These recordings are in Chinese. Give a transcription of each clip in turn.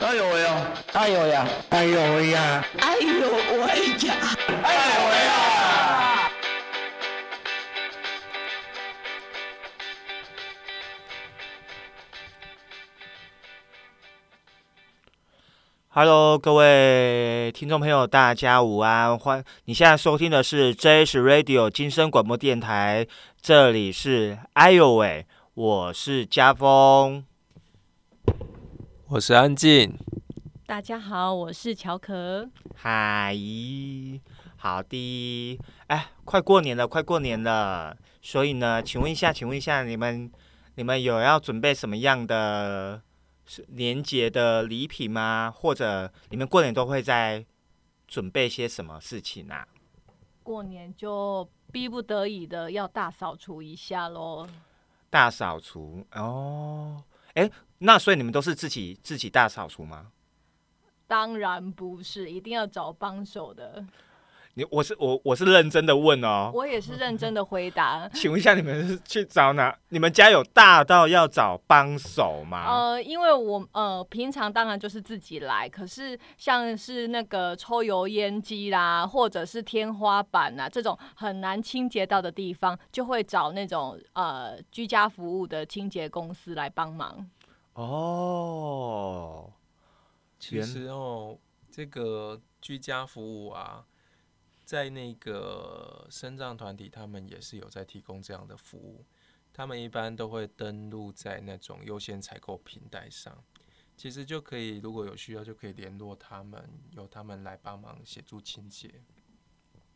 哎呦喂呀！哎呦呀！哎呦喂呀！哎呦喂呀！哎呦喂呀！Hello，各位听众朋友，大家午安！欢，你现在收听的是 JS Radio 金声广播电台，这里是哎呦喂，我是家峰，我是安静。大家好，我是乔可。嗨，好的，哎，快过年了，快过年了，所以呢，请问一下，请问一下，你们你们有要准备什么样的年节的礼品吗？或者你们过年都会在准备些什么事情啊？过年就逼不得已的要大扫除一下喽。大扫除哦，哎，那所以你们都是自己自己大扫除吗？当然不是，一定要找帮手的。你我是我我是认真的问哦，我也是认真的回答。请问一下，你们是去找哪？你们家有大到要找帮手吗？呃，因为我呃平常当然就是自己来，可是像是那个抽油烟机啦，或者是天花板啊这种很难清洁到的地方，就会找那种呃居家服务的清洁公司来帮忙。哦。其实哦，这个居家服务啊，在那个生障团体，他们也是有在提供这样的服务。他们一般都会登录在那种优先采购平台上，其实就可以，如果有需要，就可以联络他们，由他们来帮忙协助清洁。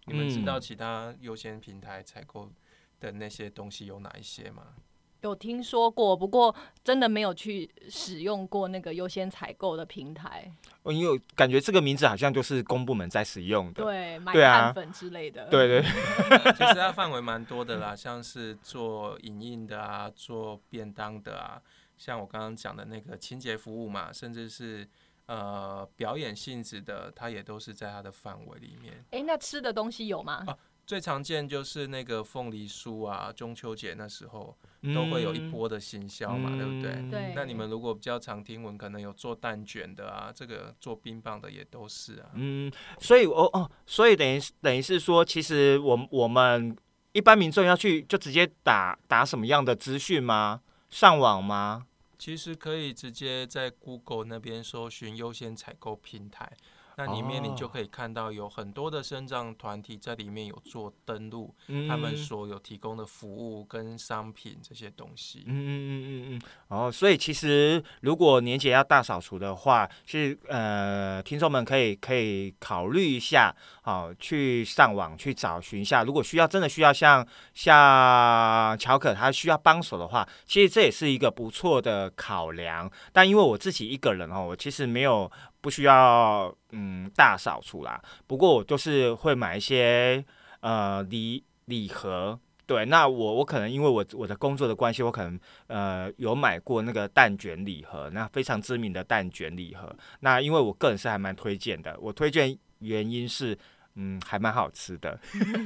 你们知道其他优先平台采购的那些东西有哪一些吗？有听说过，不过真的没有去使用过那个优先采购的平台。因为感觉这个名字好像就是公部门在使用的，对，买碳粉之类的。对对。其实它范围蛮多的啦，像是做影印的啊，做便当的啊，像我刚刚讲的那个清洁服务嘛，甚至是呃表演性质的，它也都是在它的范围里面。哎，那吃的东西有吗？最常见就是那个凤梨酥啊，中秋节那时候都会有一波的行销嘛，对不对？对。那你们如果比较常听闻，可能有做蛋卷的啊，这个做冰棒的也都是啊。嗯，所以哦哦，所以等于等于是说，其实我我们一般民众要去就直接打打什么样的资讯吗？上网吗？其实可以直接在 Google 那边搜寻优先采购平台。那里面你就可以看到有很多的生长团体在里面有做登录，他们所有提供的服务跟商品这些东西。嗯嗯嗯嗯嗯。哦，所以其实如果年节要大扫除的话，是呃，听众们可以可以考虑一下，好，去上网去找寻一下。如果需要真的需要像像乔可他需要帮手的话，其实这也是一个不错的考量。但因为我自己一个人哦，我其实没有。不需要嗯大扫除啦，不过我就是会买一些呃礼礼盒，对，那我我可能因为我我的工作的关系，我可能呃有买过那个蛋卷礼盒，那非常知名的蛋卷礼盒，那因为我个人是还蛮推荐的，我推荐原因是嗯还蛮好吃的，一定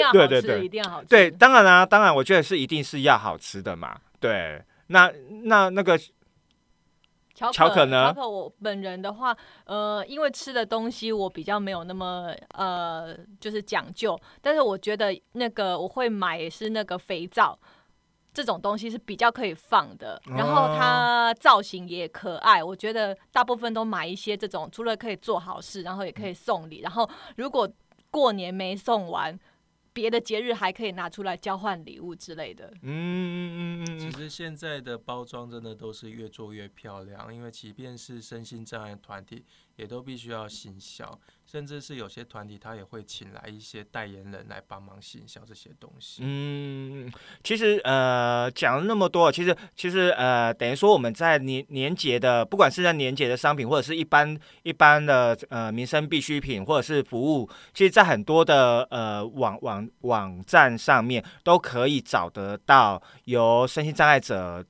要好吃，一定要好吃，对，当然啦，当然我觉得是一定是要好吃的嘛，对，那那那个。巧克呢？巧可，我本人的话，呃，因为吃的东西我比较没有那么呃，就是讲究。但是我觉得那个我会买是那个肥皂，这种东西是比较可以放的，然后它造型也可爱。我觉得大部分都买一些这种，除了可以做好事，然后也可以送礼。然后如果过年没送完。别的节日还可以拿出来交换礼物之类的。嗯嗯嗯嗯其实现在的包装真的都是越做越漂亮，因为即便是身心障碍团体，也都必须要行销。甚至是有些团体，他也会请来一些代言人来帮忙行销这些东西。嗯，其实呃讲了那么多，其实其实呃等于说我们在年年节的，不管是在年节的商品，或者是一般一般的呃民生必需品，或者是服务，其实，在很多的呃网网网站上面都可以找得到由身心障碍者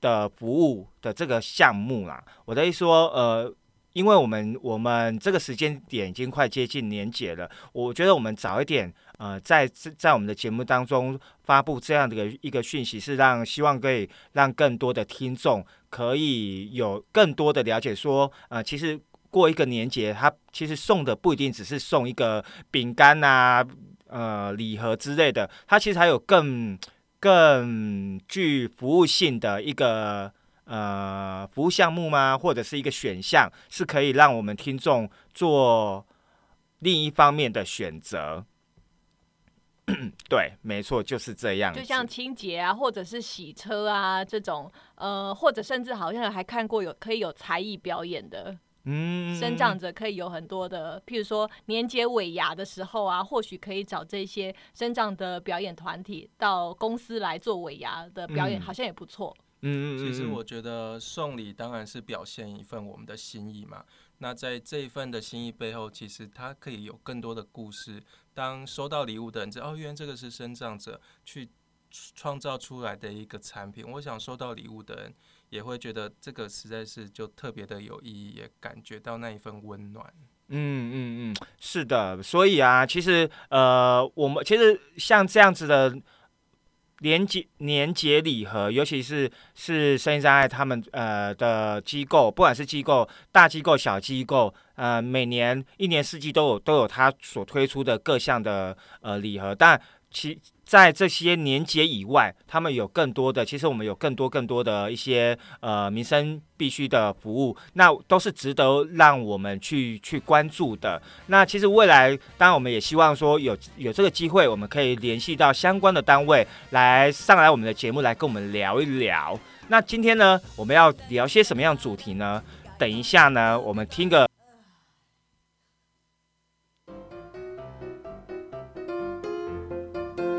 的服务的这个项目啦。我的意思说呃。因为我们我们这个时间点已经快接近年节了，我觉得我们早一点呃，在在我们的节目当中发布这样的一个一个讯息，是让希望可以让更多的听众可以有更多的了解，说呃，其实过一个年节，他其实送的不一定只是送一个饼干啊、呃礼盒之类的，它其实还有更更具服务性的一个呃服务项目吗？或者是一个选项，是可以让我们听众做另一方面的选择。对，没错，就是这样。就像清洁啊，或者是洗车啊这种，呃，或者甚至好像还看过有可以有才艺表演的，嗯，生长者可以有很多的，譬如说年节尾牙的时候啊，或许可以找这些生长的表演团体到公司来做尾牙的表演，好像也不错。嗯嗯其实我觉得送礼当然是表现一份我们的心意嘛。那在这一份的心意背后，其实它可以有更多的故事。当收到礼物的人知道，哦，原来这个是生长者去创造出来的一个产品。我想收到礼物的人也会觉得这个实在是就特别的有意义，也感觉到那一份温暖。嗯嗯嗯，是的。所以啊，其实呃，我们其实像这样子的。年节年节礼盒，尤其是是声音障碍他们呃的机构，不管是机构大机构小机构，呃，每年一年四季都有都有他所推出的各项的呃礼盒，但其。在这些年节以外，他们有更多的，其实我们有更多更多的一些呃民生必须的服务，那都是值得让我们去去关注的。那其实未来，当然我们也希望说有有这个机会，我们可以联系到相关的单位来上来我们的节目来跟我们聊一聊。那今天呢，我们要聊些什么样主题呢？等一下呢，我们听个。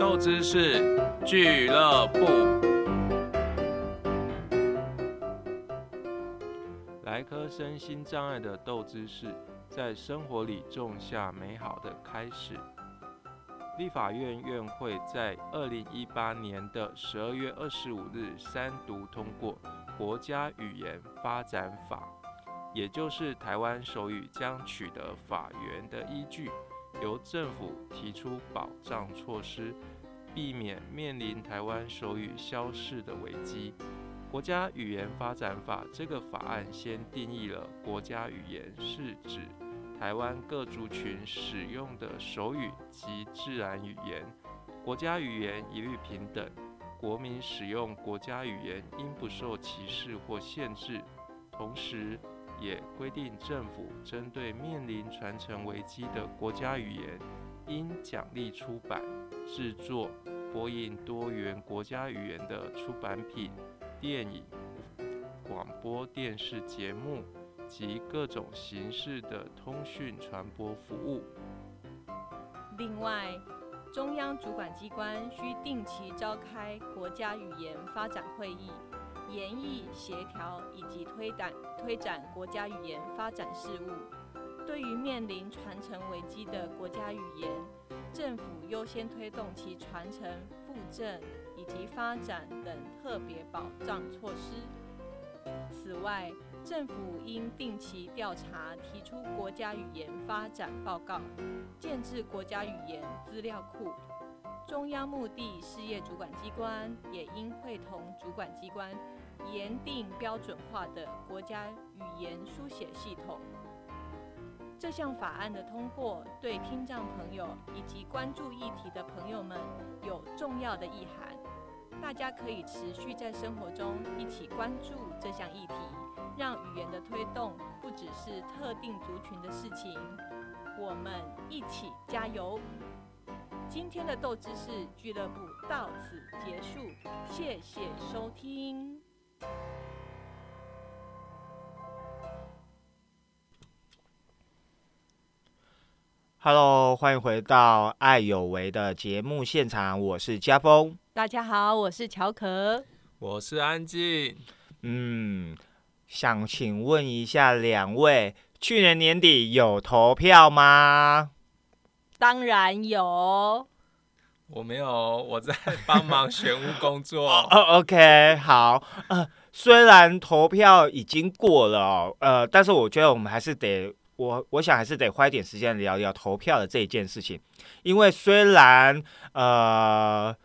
豆知识俱乐部，来颗身心障碍的豆知识，在生活里种下美好的开始。立法院院会在二零一八年的十二月二十五日三读通过《国家语言发展法》，也就是台湾手语将取得法源的依据。由政府提出保障措施，避免面临台湾手语消逝的危机。国家语言发展法这个法案先定义了国家语言是指台湾各族群使用的手语及自然语言，国家语言一律平等，国民使用国家语言应不受歧视或限制。同时，也规定，政府针对面临传承危机的国家语言，应奖励出版、制作、播映多元国家语言的出版品、电影、广播电视节目及各种形式的通讯传播服务。另外，中央主管机关需定期召开国家语言发展会议。研议、协调以及推展推展国家语言发展事务。对于面临传承危机的国家语言，政府优先推动其传承、复振以及发展等特别保障措施。此外，政府应定期调查，提出国家语言发展报告，建制国家语言资料库。中央目的事业主管机关也应会同主管机关。严定标准化的国家语言书写系统。这项法案的通过，对听障朋友以及关注议题的朋友们有重要的意涵。大家可以持续在生活中一起关注这项议题，让语言的推动不只是特定族群的事情。我们一起加油！今天的斗知识俱乐部到此结束，谢谢收听。Hello，欢迎回到《爱有为》的节目现场，我是家峰。大家好，我是乔可，我是安静。嗯，想请问一下两位，去年年底有投票吗？当然有。我没有，我在帮忙选务工作。哦，OK，好。呃，虽然投票已经过了，呃，但是我觉得我们还是得我我想还是得花一点时间聊聊投票的这一件事情，因为虽然呃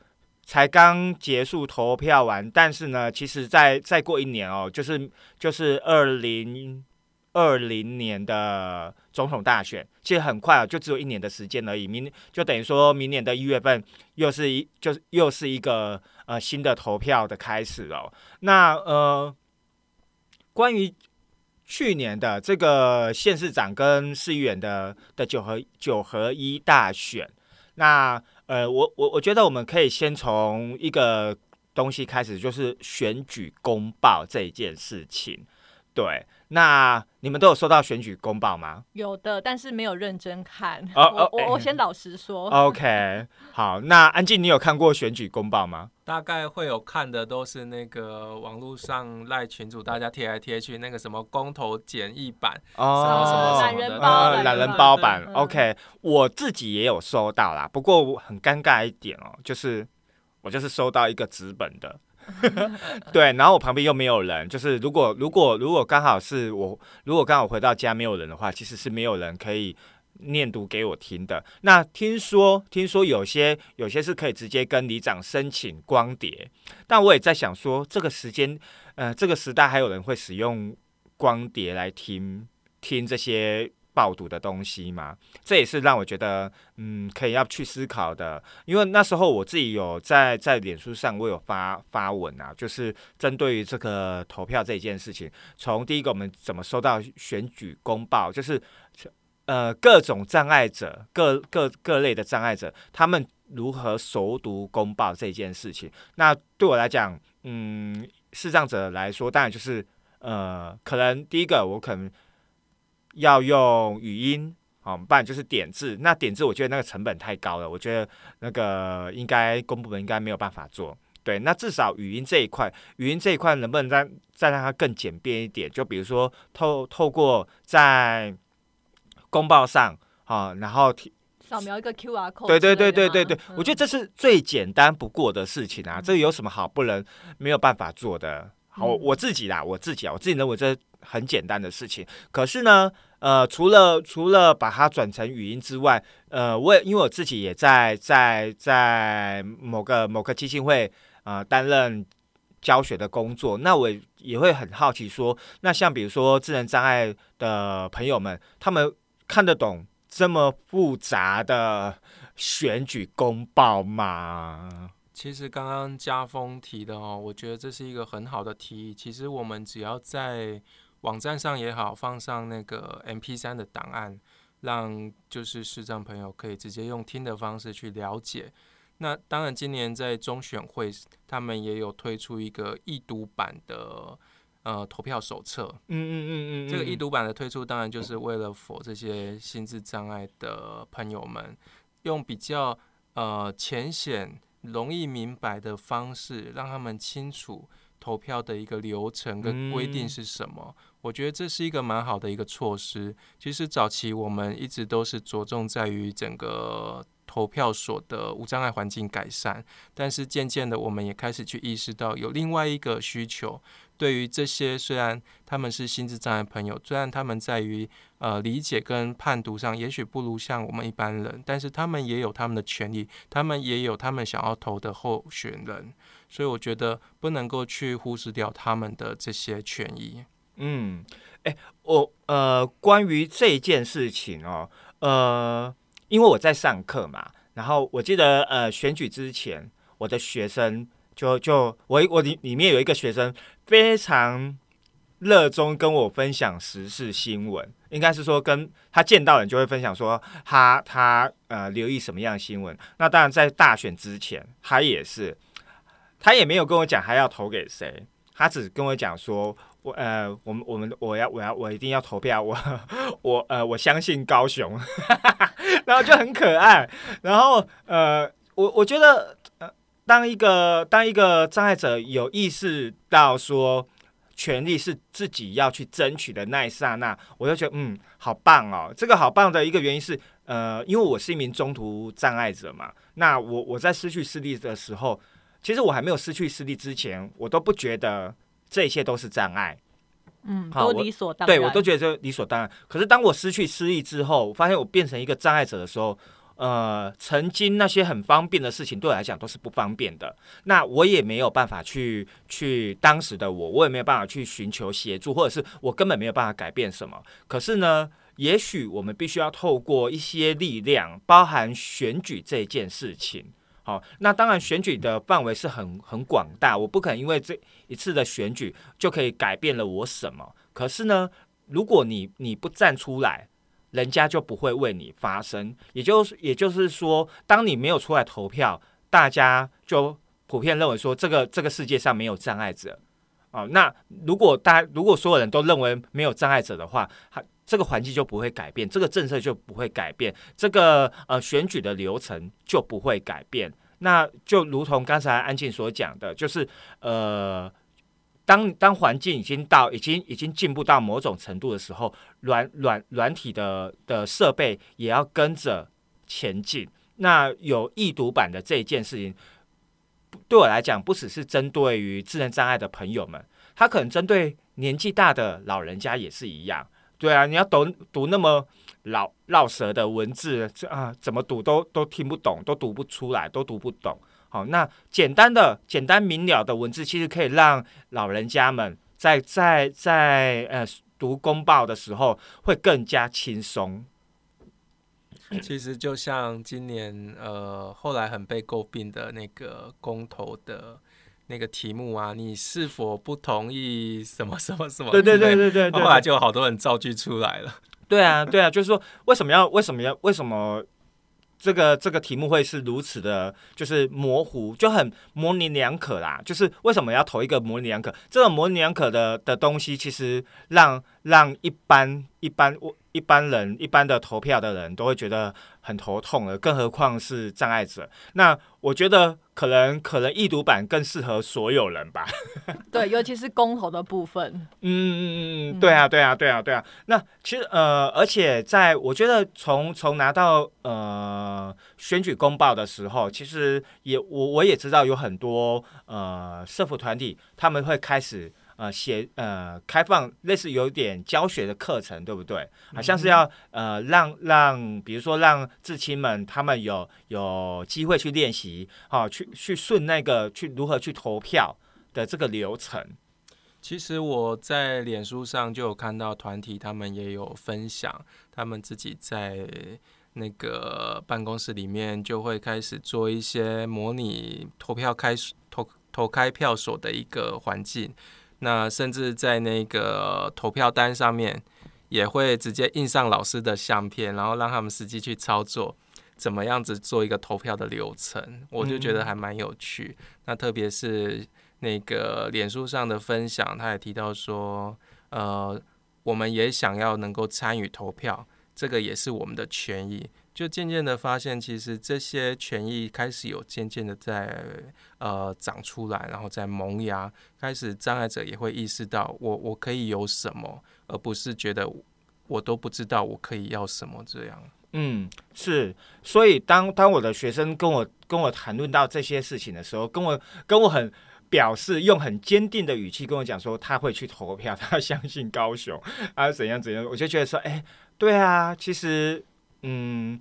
才刚结束投票完，但是呢，其实再再过一年哦，就是就是二零二零年的总统大选，其实很快啊，就只有一年的时间而已，明就等于说明年的一月份又是一就是又是一个呃新的投票的开始哦。那呃关于去年的这个县市长跟市议员的的九合九合一大选，那呃，我我我觉得我们可以先从一个东西开始，就是选举公报这件事情。对，那你们都有收到选举公报吗？有的，但是没有认真看。哦哦我我我先老实说，OK，好，那安静，你有看过选举公报吗？大概会有看的都是那个网络上赖群主大家贴来贴去那个什么公投简易版，哦什么什么懒人包，呃，懒人包包版嗯，OK，我自己也有收到啦，不过我很尴尬一点哦，就是我就是收到一个纸本的，对，然后我旁边又没有人，就是如果如果如果刚好是我，如果刚好回到家没有人的话，其实是没有人可以念读给我听的。那听说听说有些有些是可以直接跟里长申请光碟，但我也在想说，这个时间，呃，这个时代还有人会使用光碟来听听这些暴读的东西嘛？这也是让我觉得，嗯，可以要去思考的。因为那时候我自己有在在脸书上，我有发发文啊，就是针对于这个投票这件事情，从第一个我们怎么收到选举公报，就是呃各种障碍者，各各各类的障碍者，他们如何熟读公报这件事情。那对我来讲，嗯，视障者来说，当然就是呃，可能第一个我可能要用语音。好，不然就是点字。那点字，我觉得那个成本太高了，我觉得那个应该公部门应该没有办法做。对，那至少语音这一块，语音这一块能不能再再让它更简便一点？就比如说透透过在公报上啊，然后扫描一个 QR code 对对。对对对对，我觉得嗯这是最简单不过的事情啊，这有什么好不能没有办法做的？好，嗯我自己啦，我自己啊，我自己认为这很简单的事情。可是呢，呃，除了除了把它转成语音之外，呃，我也因为我自己也在在在某个某个基金会呃担任教学的工作，那我也会很好奇说，那像比如说智能障碍的朋友们，他们看得懂这么复杂的选举公报吗？其实刚刚家峰提的哦，我觉得这是一个很好的提议。其实我们只要在网站上也好，放上那个 MP 3的档案，让就是视障朋友可以直接用听的方式去了解。那当然，今年在中选会，他们也有推出一个易读版的呃投票手册。嗯嗯嗯嗯，这个易读版的推出，当然就是为了否这些心智障碍的朋友们，用比较呃浅显、容易明白的方式，让他们清楚投票的一个流程跟规定嗯是什么。我觉得这是一个蛮好的一个措施。其实早期我们一直都是着重在于整个投票所的无障碍环境改善，但是渐渐的，我们也开始去意识到有另外一个需求。对于这些虽然他们是心智障碍朋友，虽然他们在于呃理解跟判读上也许不如像我们一般人，但是他们也有他们的权利，他们也有他们想要投的候选人，所以我觉得不能够去忽视掉他们的这些权益。嗯，哎、我呃，关于这件事情哦，呃，因为我在上课嘛，然后我记得呃，选举之前，我的学生就就我我里里面有一个学生非常热衷跟我分享时事新闻，应该是说跟他见到人就会分享说他他呃留意什么样的新闻。那当然在大选之前，他也是，他也没有跟我讲还要投给谁，他只跟我讲说。我呃，我们我们我要我要我一定要投票，我我呃我相信高雄，然后就很可爱。然后呃，我我觉得呃，当一个当一个障碍者有意识到说权利是自己要去争取的那一刹那，我就觉得嗯，好棒哦。这个好棒的一个原因是呃，因为我是一名中途障碍者嘛，那我我在失去视力的时候，其实我还没有失去视力之前，我都不觉得。这些都是障碍，嗯，都好我理所当然。对我都觉得这理所当然。可是当我失去失忆之后，我发现我变成一个障碍者的时候，呃，曾经那些很方便的事情对我来讲都是不方便的。那我也没有办法去去当时的我，我也没有办法去寻求协助，或者是我根本没有办法改变什么。可是呢，也许我们必须要透过一些力量，包含选举这件事情。好，那当然选举的范围是很很广大，我不可能因为这一次的选举就可以改变了我什么。可是呢，如果你你不站出来，人家就不会为你发声。也就是也就是说，当你没有出来投票，大家就普遍认为说这个这个世界上没有障碍者。哦，那如果大家如果所有人都认为没有障碍者的话，他这个环境就不会改变，这个政策就不会改变，这个呃选举的流程就不会改变。那就如同刚才安静所讲的，就是呃，当当环境已经到已经已经进步到某种程度的时候，软软软体的的设备也要跟着前进。那有易读版的这一件事情，对我来讲，不只是针对于智能障碍的朋友们，他可能针对年纪大的老人家也是一样。对啊，你要读读那么老绕舌的文字，这啊怎么读都都听不懂，都读不出来，都读不懂。好，那简单的、简单明了的文字，其实可以让老人家们在在在呃读公报的时候会更加轻松。其实就像今年呃后来很被诟病的那个公投的那个题目啊，你是否不同意什么什么什么？对对对对对对，后来就有好多人造句出来了。对啊对啊，就是说为什么要为什么要为什么？这个这个题目会是如此的，就是模糊，就很模棱两可啦。就是为什么要投一个模棱两可？这个模棱两可的的东西，其实让让一般一般我一般人一般的投票的人都会觉得很头痛了，更何况是障碍者。那我觉得可能可能易读版更适合所有人吧。对，尤其是公投的部分。嗯嗯嗯嗯，对啊对啊对啊对啊。那其实呃，而且在我觉得从从拿到呃选举公报的时候，其实也我我也知道有很多呃社服团体他们会开始。呃，写呃，开放类似有点教学的课程，对不对？好像是要呃，让让，比如说让至亲们他们有有机会去练习，好，去去顺那个去如何去投票的这个流程。其实我在脸书上就有看到团体，他们也有分享，他们自己在那个办公室里面就会开始做一些模拟投票开投投开票所的一个环境。那甚至在那个投票单上面，也会直接印上老师的相片，然后让他们实际去操作，怎么样子做一个投票的流程，我就觉得还蛮有趣。那特别是那个脸书上的分享，他也提到说，呃，我们也想要能够参与投票，这个也是我们的权益。就渐渐的发现，其实这些权益开始有渐渐的在呃长出来，然后在萌芽。开始障碍者也会意识到，我我可以有什么，而不是觉得我都不知道我可以要什么这样。嗯，是。所以当当我的学生跟我跟我谈论到这些事情的时候，跟我跟我很表示用很坚定的语气跟我讲说，他会去投票，他相信高雄啊怎样怎样，我就觉得说，哎，对啊，其实。嗯，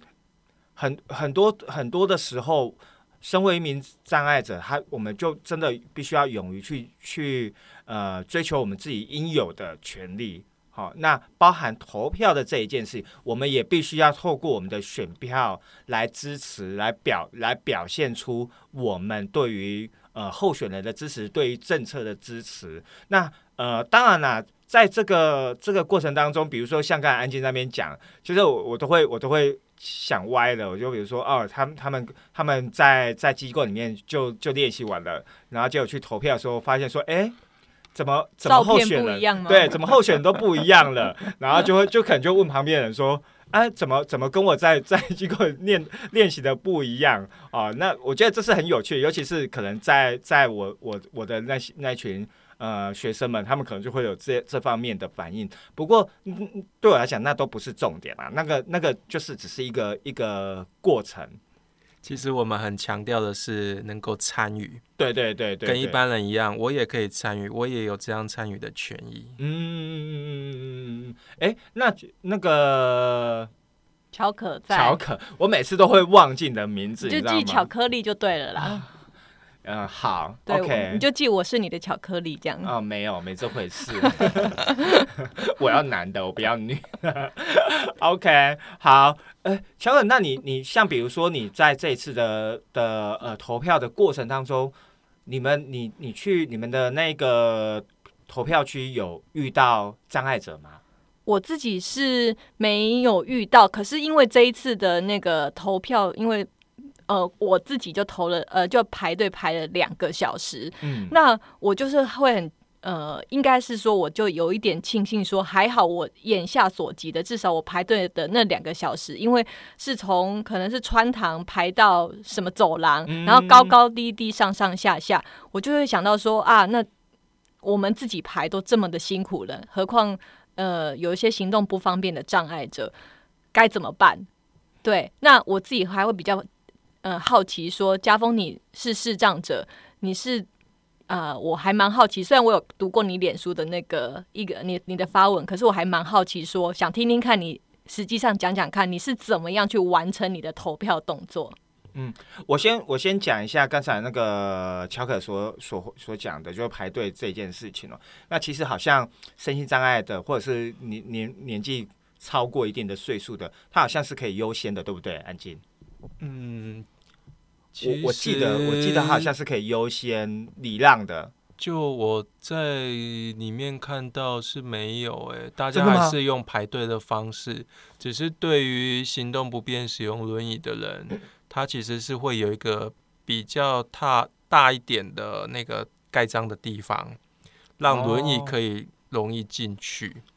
很很多很多的时候，身为一名障碍者，他我们就真的必须要勇于去去呃追求我们自己应有的权利。好，那包含投票的这一件事，我们也必须要透过我们的选票来支持，来表来表现出我们对于呃候选人的支持，对于政策的支持。那呃，当然啦。在这个这个过程当中，比如说像刚才安静那边讲，其实我我都会我都会想歪了。我就比如说哦，他们他们他们在在机构里面就就练习完了，然后就去投票的时候，发现说，哎，怎么怎么候选人对，怎么候选都不一样了，然后就会就可能就问旁边人说，哎，怎么怎么跟我在在机构练练习的不一样啊？那我觉得这是很有趣，尤其是可能在在我我我的那些那群。呃，学生们他们可能就会有这这方面的反应。不过，对我来讲，那都不是重点啊。那个那个就是只是一个一个过程。其实我们很强调的是能够参与，对对对对，跟一般人一样，我也可以参与，我也有这样参与的权益。嗯嗯嗯嗯嗯嗯嗯，哎，那那个巧可在，巧可，我每次都会忘记你的名字，你就记巧克力就对了啦。嗯，好对，OK，我你就记我是你的巧克力这样。哦，没有，没这回事。我要男的，我不要女。OK，好，呃，乔本，那你你像比如说你在这一次的的呃投票的过程当中，你们你你去你们的那个投票区有遇到障碍者吗？我自己是没有遇到，可是因为这一次的那个投票，因为呃我自己就投了，呃就排队排了两个小时，嗯，那我就是会很呃，应该是说我就有一点庆幸，说还好我眼下所及的，至少我排队的那两个小时，因为是从可能是穿堂排到什么走廊，嗯然后高高低低上上下下，我就会想到说啊，那我们自己排都这么的辛苦了，何况呃有一些行动不方便的障碍者该怎么办？对，那我自己还会比较呃好奇说，家峰你是视障者，你是呃，我还蛮好奇，虽然我有读过你脸书的那个一个你你的发文，可是我还蛮好奇说，想听听看你实际上讲讲看，你是怎么样去完成你的投票动作？嗯我先我先讲一下刚才那个乔可所所所讲的，就是排队这件事情哦。那其实好像身心障碍的，或者是年年年纪超过一定的岁数的，他好像是可以优先的，对不对？安静，嗯，我我记得我记得他好像是可以优先礼让的。就我在里面看到是没有诶、大家还是用排队的方式，只是对于行动不便使用轮椅的人，他其实是会有一个比较大大一点的那个盖章的地方，让轮椅哦可以容易进去。嗨，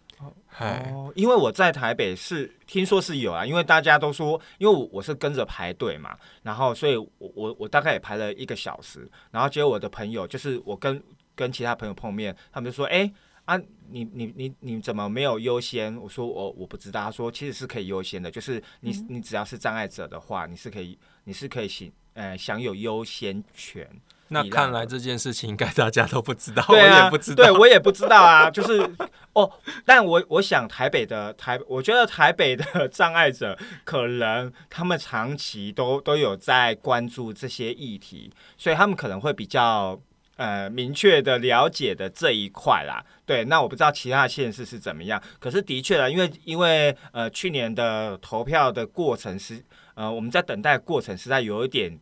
哦，因为我在台北是听说是有啊，因为大家都说，因为我我是跟着排队嘛，然后所以我我我大概也排了一个小时，然后结果我的朋友就是我跟跟其他朋友碰面，他们就说，哎、啊，你你你你怎么没有优先？我说我我不知道，他说其实是可以优先的，就是你你只要是障碍者的话，你是可以你是可以行呃享有优先权。那看来这件事情应该大家都不知道，对啊，我也不知道。对我也不知道啊，就是哦，但我我想台北的台，我觉得台北的 障碍者可能他们长期都都有在关注这些议题，所以他们可能会比较呃明确的了解的这一块啦。对，那我不知道其他的县市是怎么样，可是的确啦，因为因为呃去年的投票的过程是呃我们在等待过程实在有一点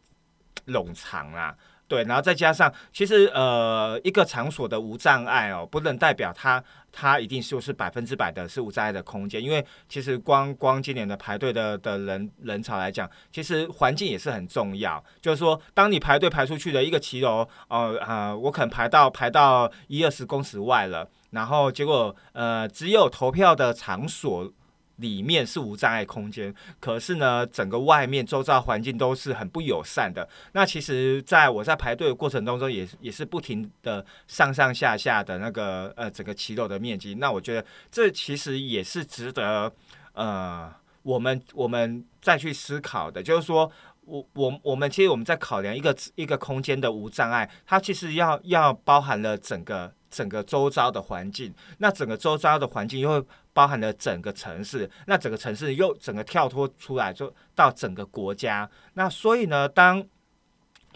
冗长啦。对，然后再加上，其实呃，一个场所的无障碍哦，不能代表它它一定就是百分之百的是无障碍的空间，因为其实光光今年的排队的的人人潮来讲，其实环境也是很重要。就是说，当你排队排出去的一个骑楼，哦啊、呃，我可能排到排到一二十公尺外了，然后结果呃，只有投票的场所。里面是无障碍空间，可是呢，整个外面周遭环境都是很不友善的。那其实，在我在排队的过程当中，也也是不停的上上下下的那个呃整个骑楼的面积。那我觉得这其实也是值得呃我们我们再去思考的，就是说。我我我们其实我们在考量一个一个空间的无障碍，它其实要要包含了整个整个周遭的环境，那整个周遭的环境又包含了整个城市，那整个城市又整个跳脱出来，就到整个国家。那所以呢，当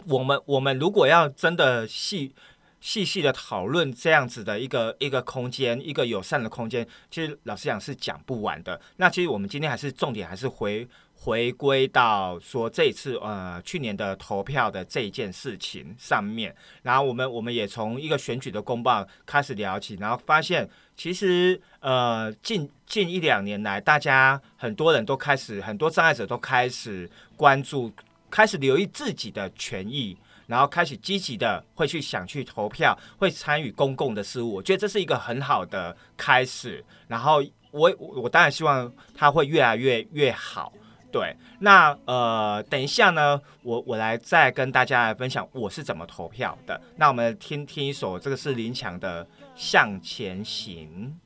我们我们如果要真的细细细的讨论这样子的一个一个空间，一个友善的空间，其实老实讲是讲不完的。那其实我们今天还是重点还是回回归到说这次呃去年的投票的这件事情上面，然后我们我们也从一个选举的公报开始聊起，然后发现其实呃近近一两年来，大家很多人都开始，很多障碍者都开始关注，开始留意自己的权益。然后开始积极的会去想去投票，会参与公共的事务，我觉得这是一个很好的开始。然后我我当然希望它会越来越越好。对，那呃，等一下呢，我我来再跟大家来分享我是怎么投票的。那我们听听一首，这个是林强的《向前行》。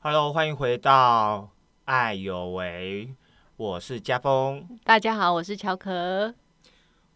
Hello，欢迎回到爱有为。我是家峰。大家好，我是乔可。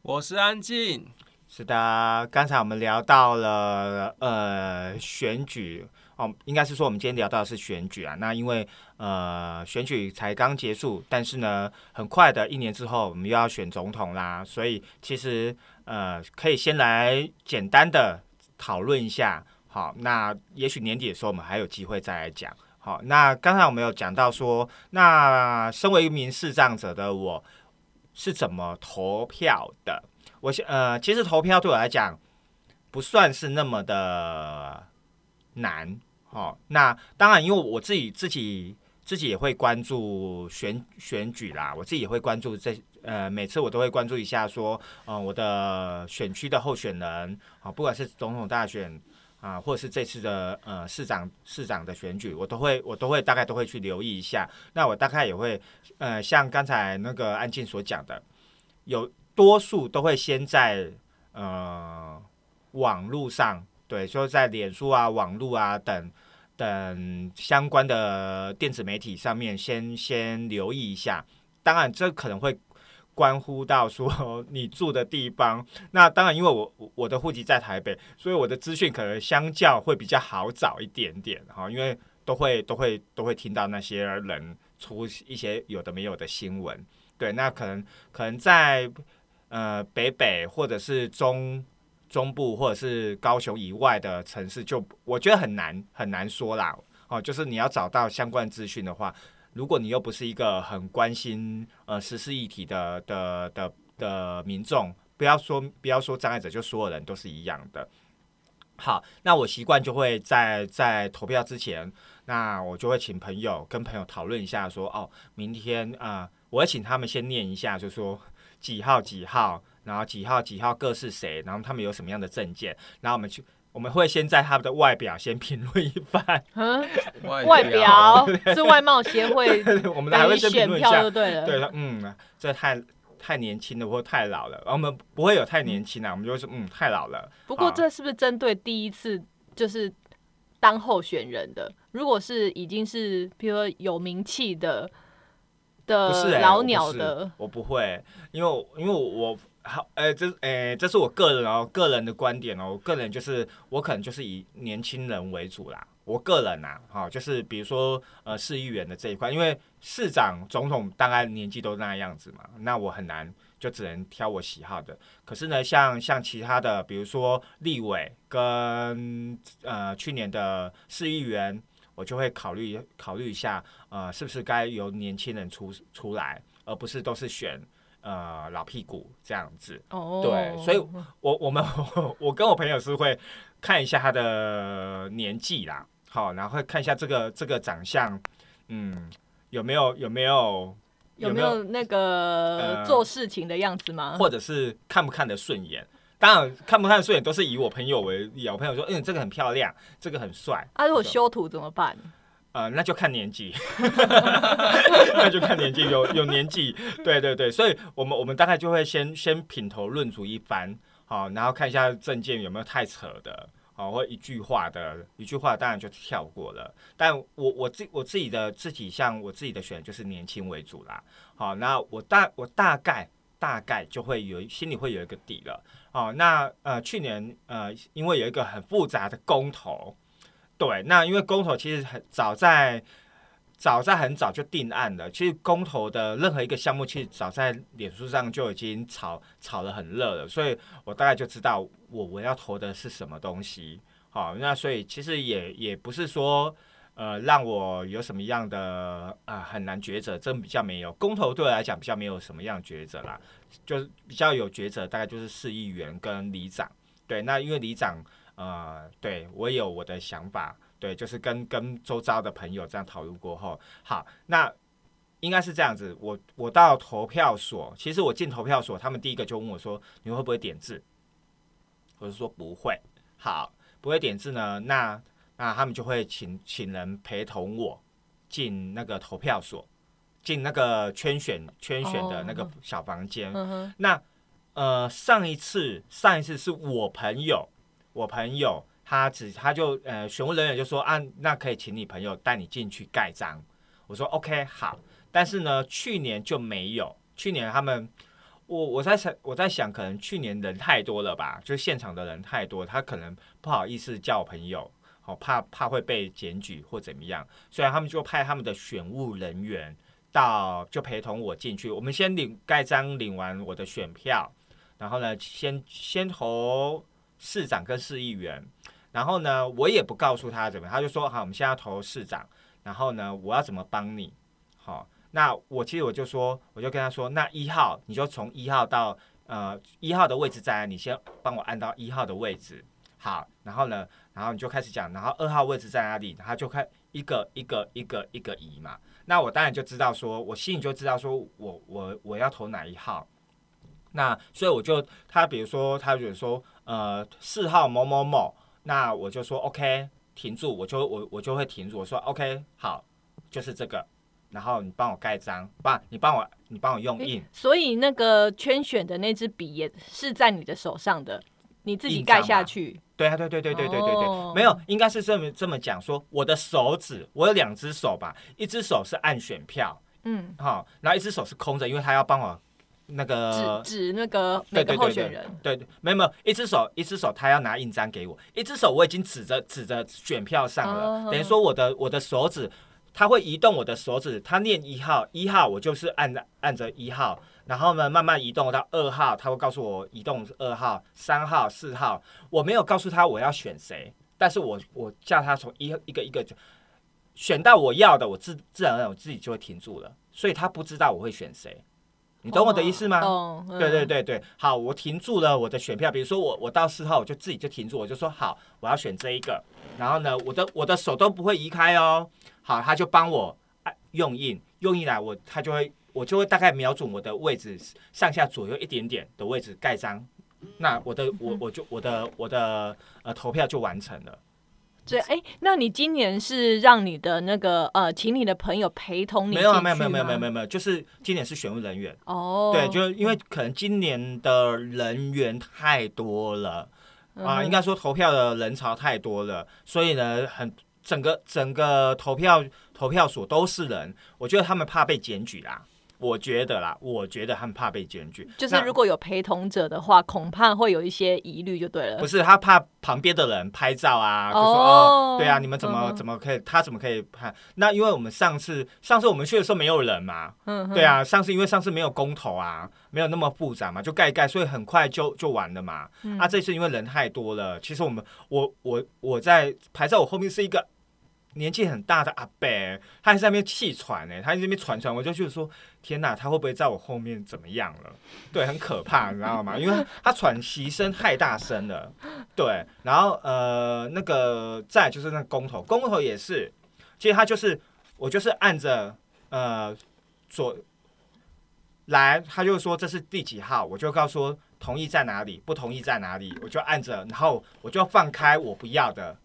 我是安静。是的，刚才我们聊到了呃选举哦，应该是说我们今天聊到的是选举啊。那因为呃选举才刚结束，但是呢，很快的一年之后我们又要选总统啦，所以其实呃可以先来简单的讨论一下。好，那也许年底的时候我们还有机会再来讲。好，那刚才我们有讲到说，那身为一名视障者的我是怎么投票的？我现呃，其实投票对我来讲不算是那么的难，哦。那当然，因为我自己自己自己也会关注选选举啦，我自己也会关注这呃，每次我都会关注一下说，嗯，我的选区的候选人啊，不管是总统大选啊，或者是这次的呃市长市长的选举，我都会我都会大概都会去留意一下。那我大概也会呃，像刚才那个安静所讲的，有。多数都会先在呃网络上，对，就是在脸书啊、网络啊等等相关的电子媒体上面先先留意一下。当然，这可能会关乎到说你住的地方。那当然，因为我我的户籍在台北，所以我的资讯可能相较会比较好找一点点哈，因为都会都会都会听到那些人出一些有的没有的新闻。对，那可能可能在。呃，北北或者是中中部或者是高雄以外的城市，就我觉得很难很难说啦。哦，就是你要找到相关资讯的话，如果你又不是一个很关心呃时事议题的的的的民众，不要说不要说障碍者，就所有人都是一样的。好，那我习惯就会在在投票之前，那我就会请朋友跟朋友讨论一下，说哦，明天啊，我会请他们先念一下，就说。几号几号，然后几号几号各是谁，然后他们有什么样的证件，然后我们去，我们会先在他们的外表先评论一番。嗯，外表是外貌协会，我们还会先评论一下，对了，对，嗯，这太太年轻了或太老了，我们不会有太年轻啊，我们就会说嗯太老了。不过这是不是针对第一次就是当候选人的？如果是已经是比如说有名气的。的老鸟的，我不会，因为因为我好，呃，这，呃，这是我个人哦，个人的观点哦，我个人就是我可能就是以年轻人为主啦，我个人呐，哈，就是比如说呃市议员的这一块，因为市长、总统大概年纪都那样子嘛，那我很难就只能挑我喜好的。可是呢，像像其他的，比如说立委跟呃去年的市议员。我就会考虑考虑一下，呃，是不是该由年轻人出出来，而不是都是选呃老屁股这样子。哦，对，所以 我我们 我跟我朋友是会看一下他的年纪啦，好，然后会看一下这个这个长相，嗯，有没有有没有有没有那个做事情的样子吗？或者是看不看得顺眼？当然看不看顺眼都是以我朋友为例，我朋友说，嗯，这个很漂亮，这个很帅。啊，如果修图怎么办？呃，那就看年纪，那就看年纪，有有年纪，对对对，所以我们我们大概就会先先品头论足一番，好，然后看一下证件有没有太扯的，好，或一句话的，一句话当然就跳过了。但我我自我自己的自己像我自己的选就是年轻为主啦，好，那我大我大概大概就会有心里会有一个底了。哦，那呃，去年呃，因为有一个很复杂的公投，对，那因为公投其实很早在早在很早就定案了。其实公投的任何一个项目，其实早在脸书上就已经炒炒得很热了，所以我大概就知道我我要投的是什么东西。好，那所以其实也也不是说呃让我有什么样的啊很难抉择，这比较没有公投对我来讲比较没有什么样抉择啦。就是比较有抉择，大概就是市议员跟里长。对，那因为里长，呃，对我也有我的想法。对，就是跟跟周遭的朋友这样讨论过后，好，那应该是这样子。我我到投票所，其实我进投票所，他们第一个就问我说：“你会不会点字？”我就说不会。好，不会点字呢，那那他们就会请请人陪同我进那个投票所。进那个圈选圈选的那个小房间，那呃上一次上一次是我朋友，我朋友他只他就呃选务人员就说啊，那可以请你朋友带你进去盖章。我说 OK 好，但是呢，去年就没有。去年他们，我我在想，我在想，可能去年人太多了吧，就是现场的人太多，他可能不好意思叫我朋友，好怕怕会被检举或怎么样，所以他们就派他们的选务人员到，就陪同我进去。我们先领盖章，领完我的选票，然后呢，先先投市长跟市议员。然后呢，我也不告诉他怎么，他就说好，我们现在要投市长。然后呢，我要怎么帮你？好，那我其实我就说，我就跟他说，那一号你就从一号到呃一号的位置在哪？你先帮我按到一号的位置。好，然后呢，然后你就开始讲，然后二号位置在哪里？他就开一个一个一个一个移嘛。那我当然就知道说，我心里就知道说我我我要投哪一号。那所以我就他比如说他比如说呃四号某某某。那我就说 OK，停住，我就我我就会停住。我说 OK，好，就是这个，然后你帮我盖章，不，你帮我你帮我用印。所以那个圈选的那支笔也是在你的手上的，你自己盖下去。对啊，对对对对对对对，没有，应该是这么这么讲说，我的手指，我有两只手吧，一只手是按选票，嗯，好，然后一只手是空着，因为他要帮我。那个指指那个那个候选人，对对，没有没有，一只手一只手他要拿印章给我，一只手我已经指着指着选票上了，等于说我的我的手指他会移动我的手指，他念一号一号，我就是按按着一号，然后呢慢慢移动到二号，他会告诉我移动二号三号四号，我没有告诉他我要选谁，但是我我叫他从一一个一个选到我要的，我自自然而然我自己就会停住了，所以他不知道我会选谁。你懂我的意思吗？对对对对，好，我停住了我的选票。比如说我我到四号，我就自己就停住，我就说好，我要选这一个。然后呢，我的我的手都不会移开哦。好，他就帮我按用印，用印来我他就会我就会大概瞄准我的位置上下左右一点点的位置盖章。那我的我我就我的我的呃投票就完成了。对，哎，那你今年是让你的那个呃，请你的朋友陪同你？没有，没有，没有，没有，没有，没有，就是今年是选务人员哦。对，就因为可能今年的人员太多了啊，应该说投票的人潮太多了，所以呢，很整个整个投票投票所都是人，我觉得他们怕被检举啦。我觉得啦，我觉得他们怕被检举，就是如果有陪同者的话，恐怕会有一些疑虑，就对了。不是他怕旁边的人拍照啊，就说哦，对啊，你们怎么怎么可以，他怎么可以拍？那因为我们上次上次我们去的时候没有人嘛，嗯，对啊，上次因为上次没有公投啊，没有那么复杂嘛，就盖盖，所以很快就就完了嘛。啊，这次因为人太多了，其实我们我我我在排在我后面是一个。年纪很大的阿伯，他还在那边气喘呢，他在那边喘喘，我就觉得说，天哪，他会不会在我后面怎么样了？对，很可怕，你知道吗？因为他喘息声太大声了。对，然后呃，那个再就是那公头，公头也是，其实他就是，我就是按着呃左来，他就说这是第几号，我就告诉说同意在哪里，不同意在哪里，我就按着，然后我就放开我不要的。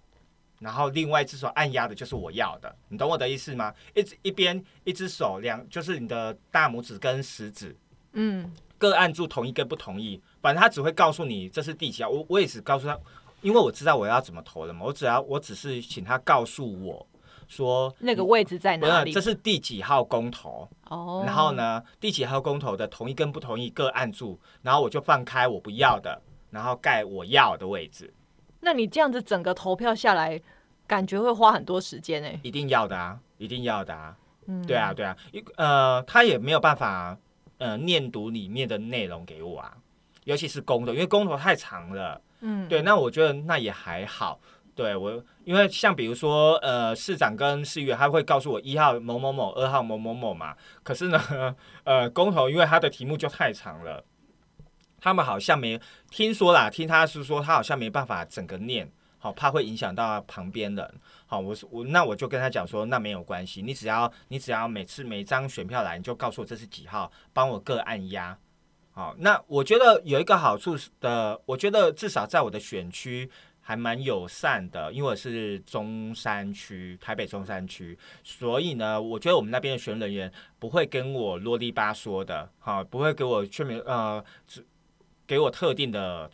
然后另外一只手按压的就是我要的，你懂我的意思吗？一只一边一只手两就是你的大拇指跟食指，嗯，各按住同一根不同意，反正他只会告诉你这是第几号。我我也只告诉他，因为我知道我要怎么投了嘛。我只要我只是请他告诉我说那个位置在哪里，这是第几号公投哦。然后呢，第几号公投的同一根不同意各按住，然后我就放开我不要的，然后盖我要的位置。那你这样子整个投票下来，感觉会花很多时间哎。一定要的啊，一定要的啊。嗯，对啊，对啊，一呃，他也没有办法呃念读里面的内容给我啊，尤其是公投，因为公投太长了。嗯，对，那我觉得那也还好。对我，因为像比如说呃，市长跟市议员，他会告诉我一号某某某，二号某某某嘛。可是呢，呃，公投因为他的题目就太长了。他们好像没听说啦，听他是说他好像没办法整个念，好怕会影响到旁边人。好，我我那我就跟他讲说，那没有关系，你只要你只要每次每张选票来，你就告诉我这是几号，帮我各按压。好，那我觉得有一个好处的，我觉得至少在我的选区还蛮友善的，因为我是中山区，台北中山区，所以呢，我觉得我们那边的选人员不会跟我啰里吧嗦的，好，不会给我确明呃。给我特定的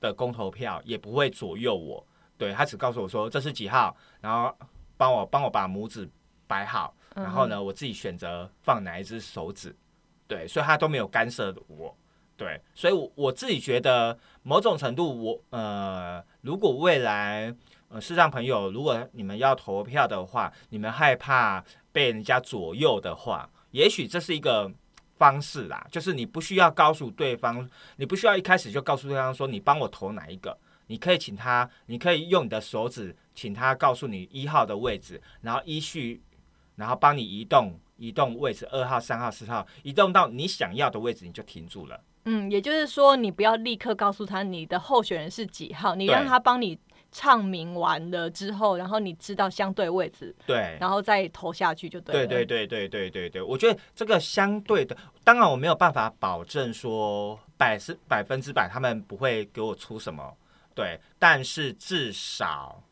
的公投票也不会左右我，对他只告诉我说这是几号，然后帮我帮我把拇指摆好，然后呢，我自己选择放哪一只手指，对，所以他都没有干涉我，对，所以我我自己觉得某种程度我呃，如果未来呃视障朋友，如果你们要投票的话，你们害怕被人家左右的话，也许这是一个方式啦，就是你不需要告诉对方，你不需要一开始就告诉对方说你帮我投哪一个，你可以请他，你可以用你的手指，请他告诉你一号的位置，然后依序，然后帮你移动移动位置，二号、三号、四号，移动到你想要的位置，你就停住了。嗯，也就是说，你不要立刻告诉他你的候选人是几号，你让他帮你唱名完了之后，然后你知道相对位置，对，然后再投下去就对了。对对对对对对对，我觉得这个相对的，当然我没有办法保证说百是百分之百他们不会给我出什么，对，但是至少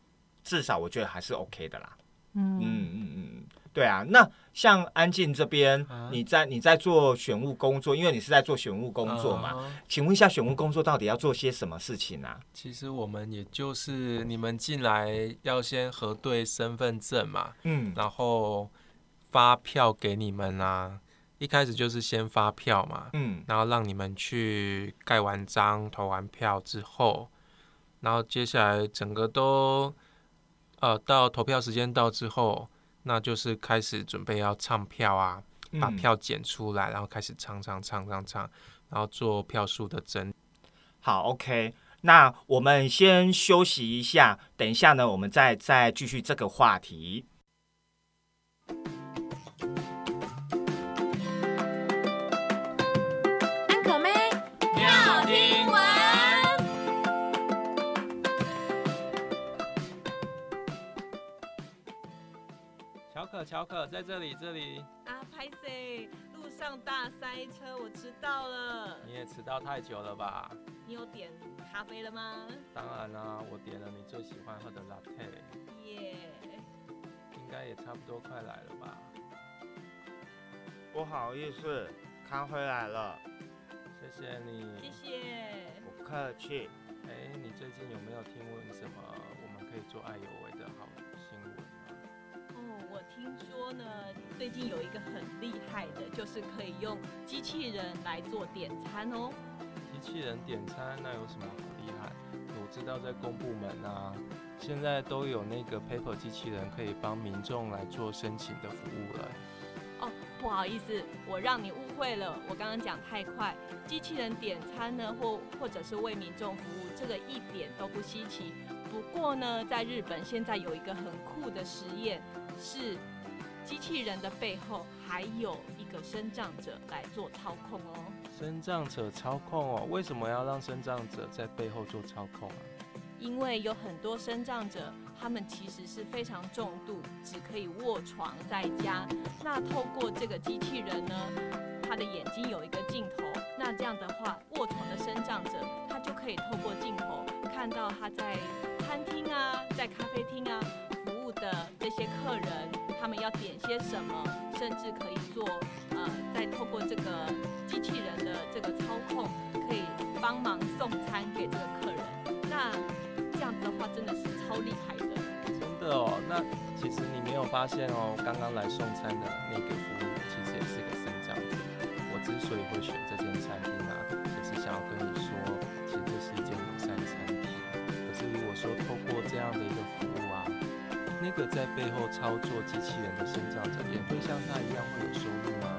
至少我觉得还是 OK 的啦。嗯嗯嗯嗯嗯，对啊。那像安静这边，啊你在你在做选务工作，因为你是在做选务工作嘛，啊请问一下，选务工作到底要做些什么事情啊？其实我们也就是你们进来要先核对身份证嘛，嗯然后发票给你们啊。一开始就是先发票嘛，嗯然后让你们去盖完章、投完票之后，然后接下来整个都呃到投票时间到之后，那就是开始准备要唱票啊，把嗯票剪出来，然后开始唱唱唱唱唱，然后做票数的整好，OK。那我们先休息一下，等一下呢，我们再再继续这个话题。可巧可在这里这里，啊，拍 C，路上大塞车，我迟到了。你也迟到太久了吧？你有点咖啡了吗？当然啦、我点了你最喜欢喝的 latte，耶、应该也差不多快来了吧？不好意思，咖啡来了，谢谢你。谢谢。不客气。哎，你最近有没有听闻什么我们可以做爱有为我听说呢，最近有一个很厉害的，就是可以用机器人来做点餐哦。机器人点餐那有什么好厉害？我知道在公部门啊，现在都有那个 paper 机器人可以帮民众来做申请的服务了。哦，不好意思，我让你误会了，我刚刚讲太快。机器人点餐呢，或或者是为民众服务，这个一点都不稀奇。不过呢，在日本现在有一个很酷的实验，是机器人的背后还有一个生长者来做操控哦。生长者操控哦，为什么要让生长者在背后做操控啊？因为有很多生长者，他们其实是非常重度，只可以卧床在家。那透过这个机器人呢，他的眼睛有一个镜头，那这样的话，卧床的生长者他就可以透过镜头看到他在餐厅啊，在咖啡厅啊的这些客人，他们要点些什么，甚至可以做呃，再透过这个机器人的这个操控，可以帮忙送餐给这个客人。那这样子的话，真的是超厉害的。真的哦，那其实你没有发现哦，刚刚来送餐的那个服务其实也是个生长者。我之所以会选这间餐厅那个在背后操作机器人的生长者也会像他一样会有收入吗？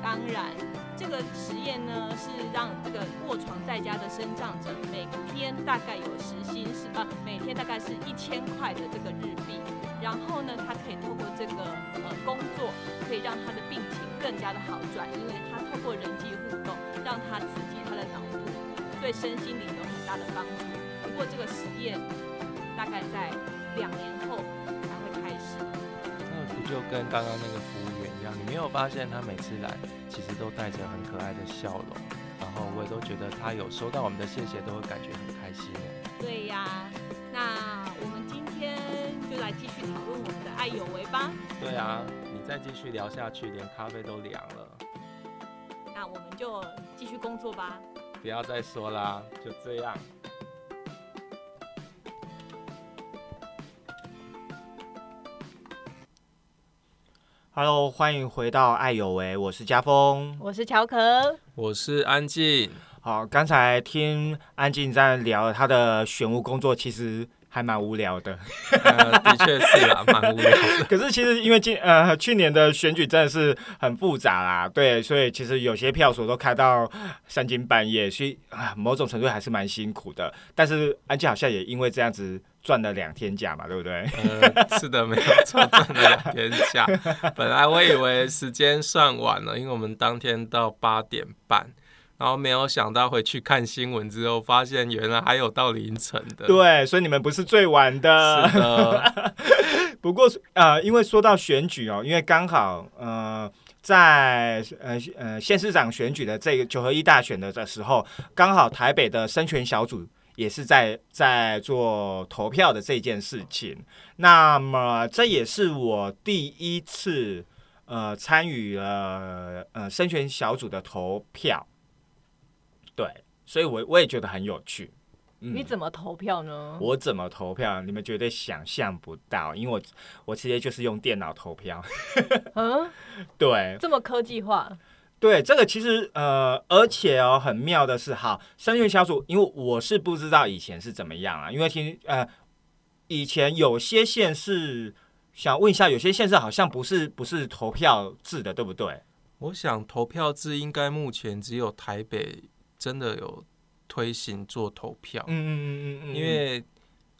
当然，这个实验呢是让这个卧床在家的生长者每天大概有时薪是呃每天大概是一千块的这个日币，然后呢，他可以透过这个呃工作，可以让他的病情更加的好转，因为他透过人际互动，让他刺激他的脑部，对身心灵有很大的帮助。不过这个实验大概在两年后才会开始。那不就跟刚刚那个服务员一样？你没有发现他每次来其实都带着很可爱的笑容，然后我也都觉得他有收到我们的谢谢，都会感觉很开心。对呀，那我们今天就来继续讨论我们的爱有为吧。对啊，你再继续聊下去，连咖啡都凉了。那我们就继续工作吧。不要再说啦，就这样。Hello，欢迎回到爱有为，我是家峰。我是乔可，我是安静，好，刚才听安静在聊他的选务工作，其实还蛮无聊的。呃，的确是啦，蛮无聊的。可是其实因为今呃去年的选举真的是很复杂啦，对，所以其实有些票所都开到三更半夜，所以啊某种程度还是蛮辛苦的。但是安静好像也因为这样子赚了两天假嘛，对不对？呃，是的，没有错，赚了两天假。本来我以为时间算晚了，因为我们当天到八点半，然后没有想到回去看新闻之后，发现原来还有到凌晨的。对，所以你们不是最晚的。是的，不过呃，因为说到选举哦，因为刚好呃。在呃呃县市长选举的这个九合一大选的的时候，刚好台北的生权小组也是在在做投票的这件事情。那么这也是我第一次呃参与了呃生权小组的投票，对，所以我我也觉得很有趣。嗯你怎么投票呢？我怎么投票？你们绝对想象不到，因为我我直接就是用电脑投票。嗯，对这么科技化，对，这个其实呃，而且哦，很妙的是，哈，声乐小组，因为我是不知道以前是怎么样啊，因为听呃，以前有些县市，想问一下，有些县市好像不是不是投票制的，对不对？我想投票制应该目前只有台北真的有推行做投票。嗯嗯嗯嗯嗯，因为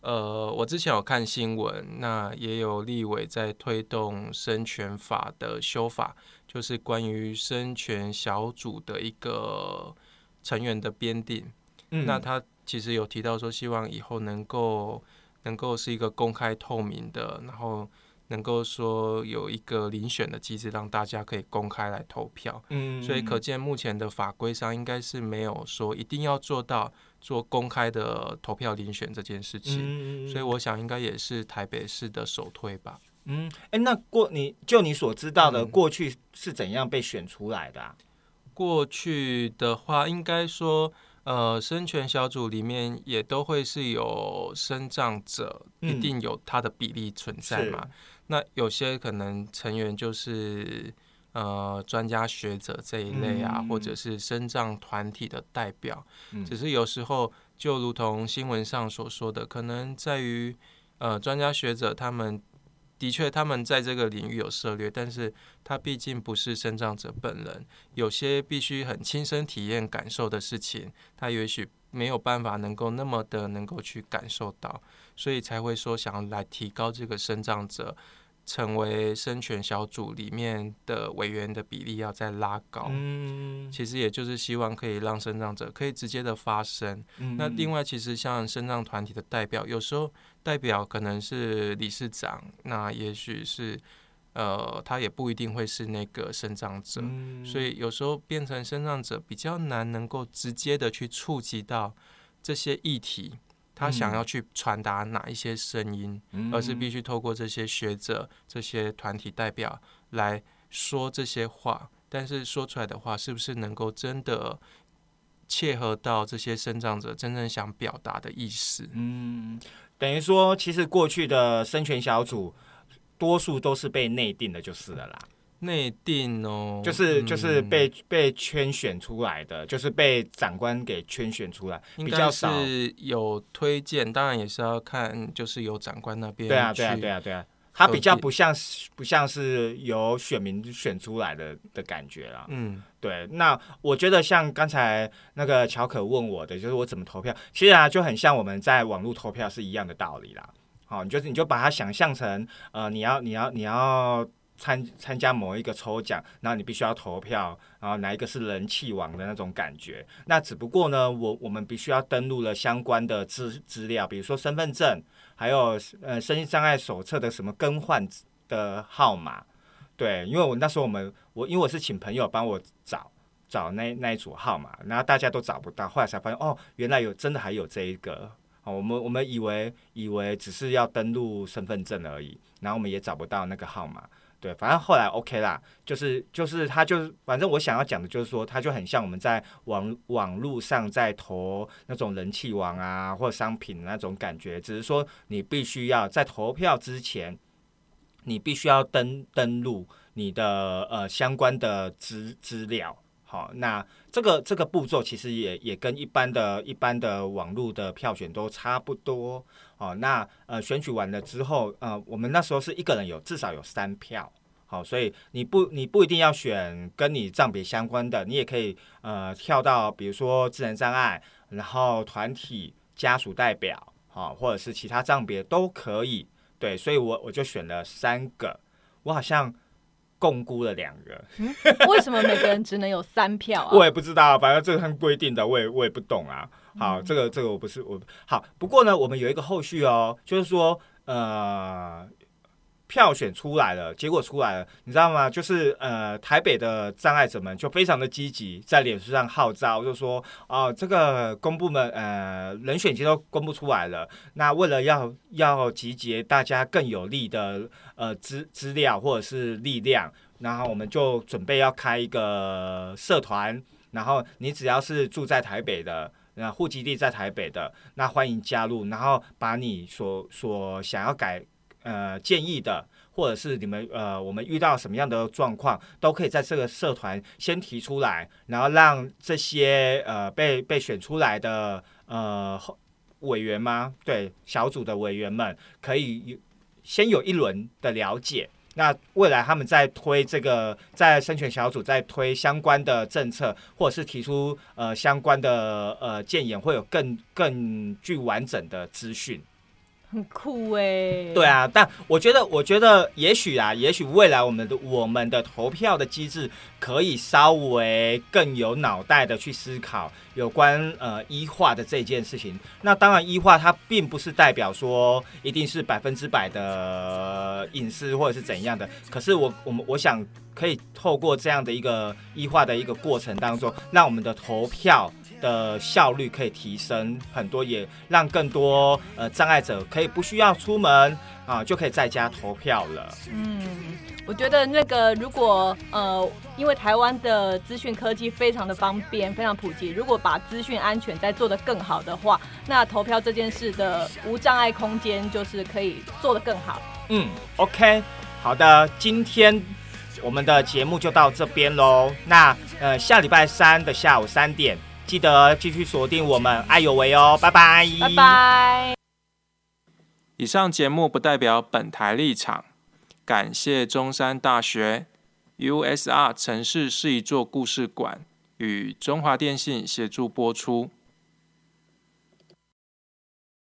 呃，我之前有看新闻，那也有立委在推动生权法的修法，就是关于生权小组的一个成员的编定。嗯那他其实有提到说，希望以后能够能够是一个公开透明的，然后能够说有一个遴选的机制，让大家可以公开来投票。嗯，所以可见目前的法规上应该是没有说一定要做到做公开的投票遴选这件事情。嗯，所以我想应该也是台北市的首推吧。嗯，哎，那过你就你所知道的，嗯过去是怎样被选出来的啊？过去的话，应该说，呃，生权小组里面也都会是有生长者，嗯一定有它的比例存在嘛。那有些可能成员就是呃专家学者这一类啊，嗯或者是生长团体的代表，嗯只是有时候就如同新闻上所说的，可能在于呃专家学者他们。的确，他们在这个领域有涉猎，但是他毕竟不是生长者本人，有些必须很亲身体验感受的事情，他也许没有办法能够那么的能够去感受到，所以才会说想要来提高这个生长者成为生权小组里面的委员的比例要再拉高。嗯，其实也就是希望可以让生长者可以直接的发声。那另外，外，其实像生长团体的代表，有时候代表可能是理事长，那也许是呃，他也不一定会是那个生长者。嗯所以有时候变成生长者比较难能够直接的去触及到这些议题，他想要去传达哪一些声音，而是必须透过这些学者、这些团体代表来说这些话。但是说出来的话，是不是能够真的切合到这些生长者真正想表达的意思？嗯，等于说，其实过去的生权小组多数都是被内定的，就是了啦。内定哦，就是就是嗯被被圈选出来的，就是被长官给圈选出来，比较少。是有推荐，当然也是要看，就是由长官那边对啊，对啊，对啊，对啊，他比较不像是不像是由选民选出来的的感觉啦。嗯，对，那我觉得像刚才那个乔可问我的，就是我怎么投票，其实啊就很像我们在网络投票是一样的道理啦。好，你就是你就把它想象成呃，你要你要你要参参加某一个抽奖，然后你必须要投票，然后哪一个是人气王的那种感觉。那只不过呢，我我们必须要登录了相关的资资料，比如说身份证，还有呃身心障碍手册的什么更换的号码。对，因为我那时候我们我因为我是请朋友帮我找找那那一组号码，然后大家都找不到，后来才发现哦，原来有真的还有这一个。哦，我们我们以为以为只是要登录身份证而已，然后我们也找不到那个号码。对，反正后来 OK 啦，就是就是他就是，反正我想要讲的就是说，他就很像我们在网网络上在投那种人气王啊或商品那种感觉，只是说你必须要在投票之前，你必须要登登录你的呃相关的资资料。好，那这个这个步骤其实也也跟一般的一般的网络的票选都差不多。哦，那呃选举完了之后，呃，我们那时候是一个人有至少有三票。好，所以你不你不一定要选跟你障别相关的，你也可以呃跳到比如说智能障碍，然后团体家属代表，好，或者是其他障别都可以。对，所以我我就选了三个，我好像。共估了两个，为什么每个人只能有三票啊？我也不知道，反正这个很规定的，我也我也不懂啊。好，这个这个我不是我好，不过呢，我们有一个后续哦，就是说呃。票选出来了，结果出来了，你知道吗？就是呃，台北的障碍者们就非常的积极，在脸书上号召，就说哦，这个公部门呃人选已经都公布出来了。那为了要要集结大家更有利的呃资资料或者是力量，然后我们就准备要开一个社团，然后你只要是住在台北的，那户籍地在台北的，那欢迎加入，然后把你所所想要改。呃，建议的，或者是你们呃，我们遇到什么样的状况，都可以在这个社团先提出来，然后让这些呃被被选出来的呃委员吗？对，小组的委员们可以先有一轮的了解。那未来他们在推这个，在生权小组在推相关的政策，或者是提出呃相关的呃建言，会有更更具完整的资讯。很酷哎，对啊，但我觉得，我觉得也许啊，也许未来我们的我们的投票的机制可以稍微更有脑袋的去思考有关呃医化的这件事情。那当然，医化它并不是代表说一定是百分之百的隐私或者是怎样的。可是我我们我想可以透过这样的一个医化的一个过程当中，让我们的投票。的效率可以提升很多，也让更多呃障碍者可以不需要出门啊，就可以在家投票了。嗯，我觉得那个如果呃，因为台湾的资讯科技非常的方便，非常普及，如果把资讯安全再做得更好的话，那投票这件事的无障碍空间就是可以做得更好。嗯，OK，好的，今天我们的节目就到这边喽。那呃，下礼拜三的下午三点。记得继续锁定我们爱有为哦，拜拜，拜拜。以上节目不代表本台立场，感谢中山大学 USR 城市是一座故事馆与中华电信协助播出。